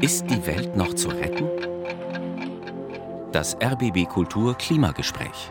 Ist die Welt noch zu retten? Das RBB Kultur Klimagespräch.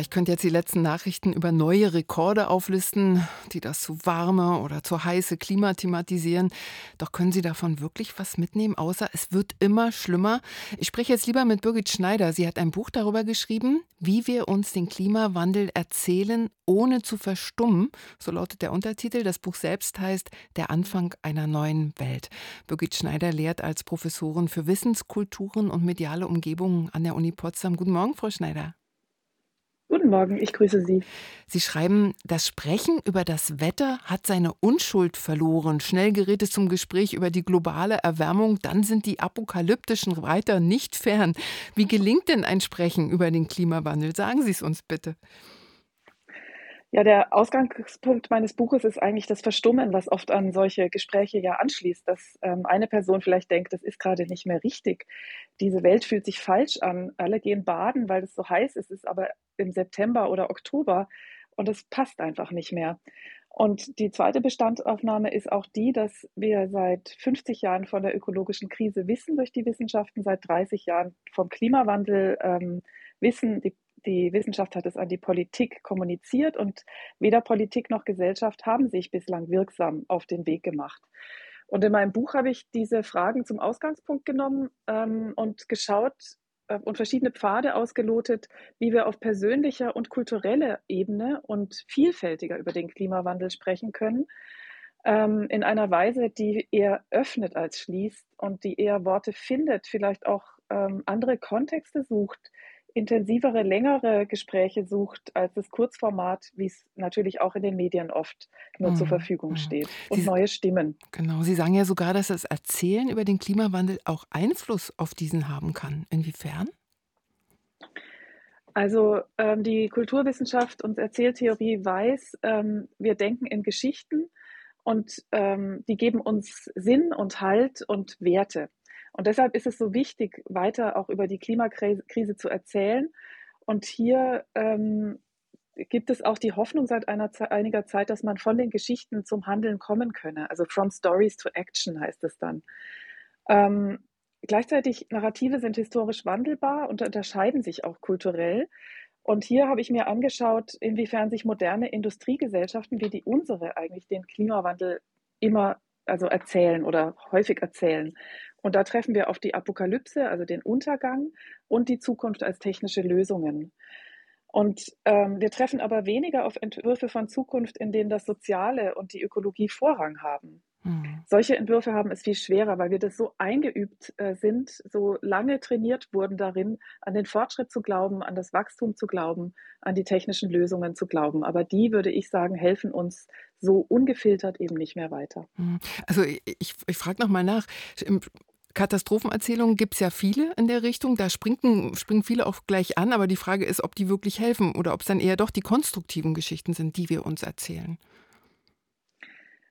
Ich könnte jetzt die letzten Nachrichten über neue Rekorde auflisten, die das zu warme oder zu heiße Klima thematisieren. Doch können Sie davon wirklich was mitnehmen, außer es wird immer schlimmer? Ich spreche jetzt lieber mit Birgit Schneider. Sie hat ein Buch darüber geschrieben, wie wir uns den Klimawandel erzählen, ohne zu verstummen. So lautet der Untertitel. Das Buch selbst heißt Der Anfang einer neuen Welt. Birgit Schneider lehrt als Professorin für Wissenskulturen und mediale Umgebungen an der Uni Potsdam. Guten Morgen, Frau Schneider. Guten Morgen, ich grüße Sie. Sie schreiben, das Sprechen über das Wetter hat seine Unschuld verloren. Schnell gerät es zum Gespräch über die globale Erwärmung, dann sind die apokalyptischen Reiter nicht fern. Wie gelingt denn ein Sprechen über den Klimawandel? Sagen Sie es uns bitte. Ja, der Ausgangspunkt meines Buches ist eigentlich das Verstummen, was oft an solche Gespräche ja anschließt, dass ähm, eine Person vielleicht denkt, das ist gerade nicht mehr richtig. Diese Welt fühlt sich falsch an. Alle gehen baden, weil es so heiß ist, es ist aber im September oder Oktober und es passt einfach nicht mehr. Und die zweite Bestandaufnahme ist auch die, dass wir seit 50 Jahren von der ökologischen Krise wissen durch die Wissenschaften, seit 30 Jahren vom Klimawandel ähm, wissen. Die die Wissenschaft hat es an die Politik kommuniziert und weder Politik noch Gesellschaft haben sich bislang wirksam auf den Weg gemacht. Und in meinem Buch habe ich diese Fragen zum Ausgangspunkt genommen ähm, und geschaut äh, und verschiedene Pfade ausgelotet, wie wir auf persönlicher und kultureller Ebene und vielfältiger über den Klimawandel sprechen können, ähm, in einer Weise, die eher öffnet als schließt und die eher Worte findet, vielleicht auch ähm, andere Kontexte sucht, intensivere, längere Gespräche sucht als das Kurzformat, wie es natürlich auch in den Medien oft nur mhm. zur Verfügung mhm. steht. Und Sie, neue Stimmen. Genau, Sie sagen ja sogar, dass das Erzählen über den Klimawandel auch Einfluss auf diesen haben kann. Inwiefern? Also ähm, die Kulturwissenschaft und Erzähltheorie weiß, ähm, wir denken in Geschichten und ähm, die geben uns Sinn und Halt und Werte. Und deshalb ist es so wichtig, weiter auch über die Klimakrise zu erzählen. Und hier ähm, gibt es auch die Hoffnung seit einer, einiger Zeit, dass man von den Geschichten zum Handeln kommen könne. Also from stories to action heißt es dann. Ähm, gleichzeitig Narrative sind historisch wandelbar und unterscheiden sich auch kulturell. Und hier habe ich mir angeschaut, inwiefern sich moderne Industriegesellschaften wie die unsere eigentlich den Klimawandel immer also erzählen oder häufig erzählen. Und da treffen wir auf die Apokalypse, also den Untergang und die Zukunft als technische Lösungen. Und ähm, wir treffen aber weniger auf Entwürfe von Zukunft, in denen das Soziale und die Ökologie Vorrang haben. Mhm. Solche Entwürfe haben es viel schwerer, weil wir das so eingeübt äh, sind, so lange trainiert wurden darin, an den Fortschritt zu glauben, an das Wachstum zu glauben, an die technischen Lösungen zu glauben. Aber die, würde ich sagen, helfen uns so ungefiltert eben nicht mehr weiter. Mhm. Also ich, ich, ich frage nochmal nach. Katastrophenerzählungen gibt es ja viele in der Richtung. Da springen, springen viele auch gleich an. Aber die Frage ist, ob die wirklich helfen oder ob es dann eher doch die konstruktiven Geschichten sind, die wir uns erzählen.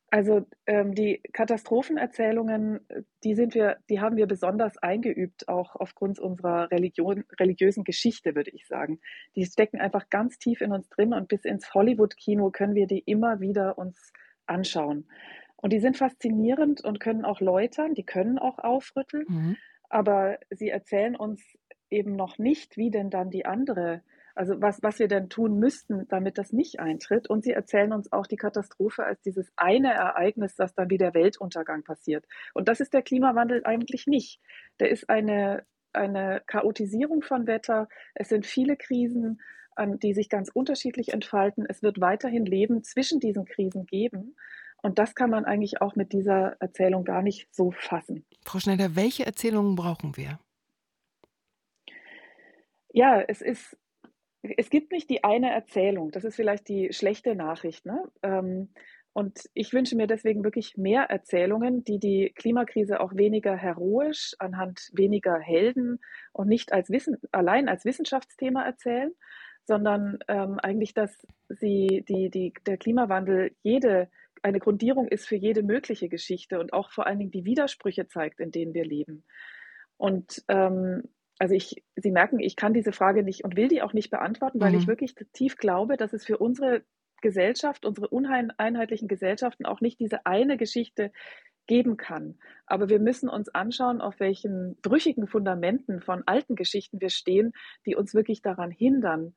Also ähm, die Katastrophenerzählungen, die sind wir, die haben wir besonders eingeübt, auch aufgrund unserer Religion, religiösen Geschichte, würde ich sagen. Die stecken einfach ganz tief in uns drin und bis ins Hollywood-Kino können wir die immer wieder uns anschauen. Und die sind faszinierend und können auch läutern, die können auch aufrütteln, mhm. aber sie erzählen uns eben noch nicht, wie denn dann die andere, also was, was wir denn tun müssten, damit das nicht eintritt. Und sie erzählen uns auch die Katastrophe als dieses eine Ereignis, das dann wie der Weltuntergang passiert. Und das ist der Klimawandel eigentlich nicht. Der ist eine, eine Chaotisierung von Wetter. Es sind viele Krisen, die sich ganz unterschiedlich entfalten. Es wird weiterhin Leben zwischen diesen Krisen geben. Und das kann man eigentlich auch mit dieser Erzählung gar nicht so fassen. Frau Schneider, welche Erzählungen brauchen wir? Ja, es ist, es gibt nicht die eine Erzählung. Das ist vielleicht die schlechte Nachricht. Ne? Ähm, und ich wünsche mir deswegen wirklich mehr Erzählungen, die die Klimakrise auch weniger heroisch anhand weniger Helden und nicht als Wissen, allein als Wissenschaftsthema erzählen, sondern ähm, eigentlich, dass sie die, die, der Klimawandel jede eine Grundierung ist für jede mögliche Geschichte und auch vor allen Dingen die Widersprüche zeigt, in denen wir leben. Und ähm, also ich, Sie merken, ich kann diese Frage nicht und will die auch nicht beantworten, weil mhm. ich wirklich tief glaube, dass es für unsere Gesellschaft, unsere uneinheitlichen Gesellschaften auch nicht diese eine Geschichte geben kann. Aber wir müssen uns anschauen, auf welchen brüchigen Fundamenten von alten Geschichten wir stehen, die uns wirklich daran hindern,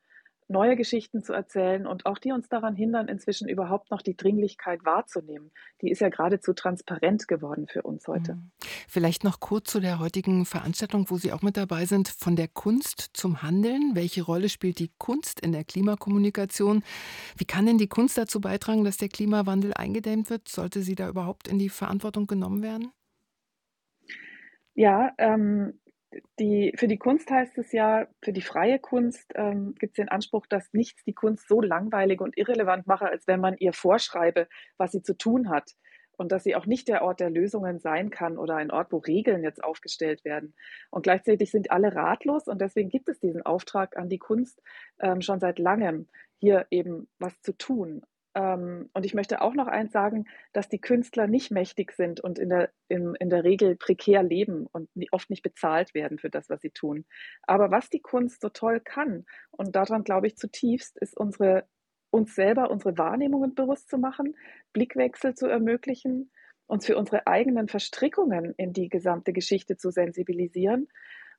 neue Geschichten zu erzählen und auch die uns daran hindern, inzwischen überhaupt noch die Dringlichkeit wahrzunehmen. Die ist ja geradezu transparent geworden für uns heute. Mhm. Vielleicht noch kurz zu der heutigen Veranstaltung, wo Sie auch mit dabei sind, von der Kunst zum Handeln. Welche Rolle spielt die Kunst in der Klimakommunikation? Wie kann denn die Kunst dazu beitragen, dass der Klimawandel eingedämmt wird? Sollte sie da überhaupt in die Verantwortung genommen werden? Ja, ähm, die, für die Kunst heißt es ja, für die freie Kunst ähm, gibt es den Anspruch, dass nichts die Kunst so langweilig und irrelevant mache, als wenn man ihr vorschreibe, was sie zu tun hat. Und dass sie auch nicht der Ort der Lösungen sein kann oder ein Ort, wo Regeln jetzt aufgestellt werden. Und gleichzeitig sind alle ratlos und deswegen gibt es diesen Auftrag an die Kunst ähm, schon seit langem, hier eben was zu tun. Ähm, und ich möchte auch noch eins sagen, dass die Künstler nicht mächtig sind und in der, in, in der Regel prekär leben und oft nicht bezahlt werden für das, was sie tun. Aber was die Kunst so toll kann, und daran glaube ich zutiefst, ist unsere, uns selber unsere Wahrnehmungen bewusst zu machen, Blickwechsel zu ermöglichen, uns für unsere eigenen Verstrickungen in die gesamte Geschichte zu sensibilisieren.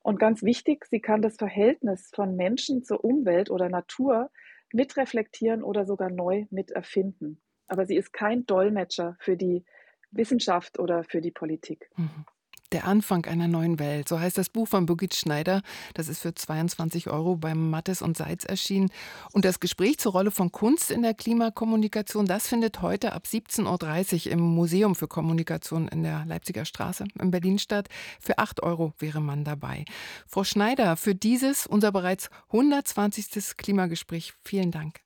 Und ganz wichtig, sie kann das Verhältnis von Menschen zur Umwelt oder Natur mitreflektieren oder sogar neu miterfinden. Aber sie ist kein Dolmetscher für die Wissenschaft oder für die Politik. Mhm. Der Anfang einer neuen Welt, so heißt das Buch von Birgit Schneider. Das ist für 22 Euro beim Mattes und Seitz erschienen. Und das Gespräch zur Rolle von Kunst in der Klimakommunikation, das findet heute ab 17.30 Uhr im Museum für Kommunikation in der Leipziger Straße in Berlin statt. Für 8 Euro wäre man dabei. Frau Schneider, für dieses, unser bereits 120. Klimagespräch, vielen Dank.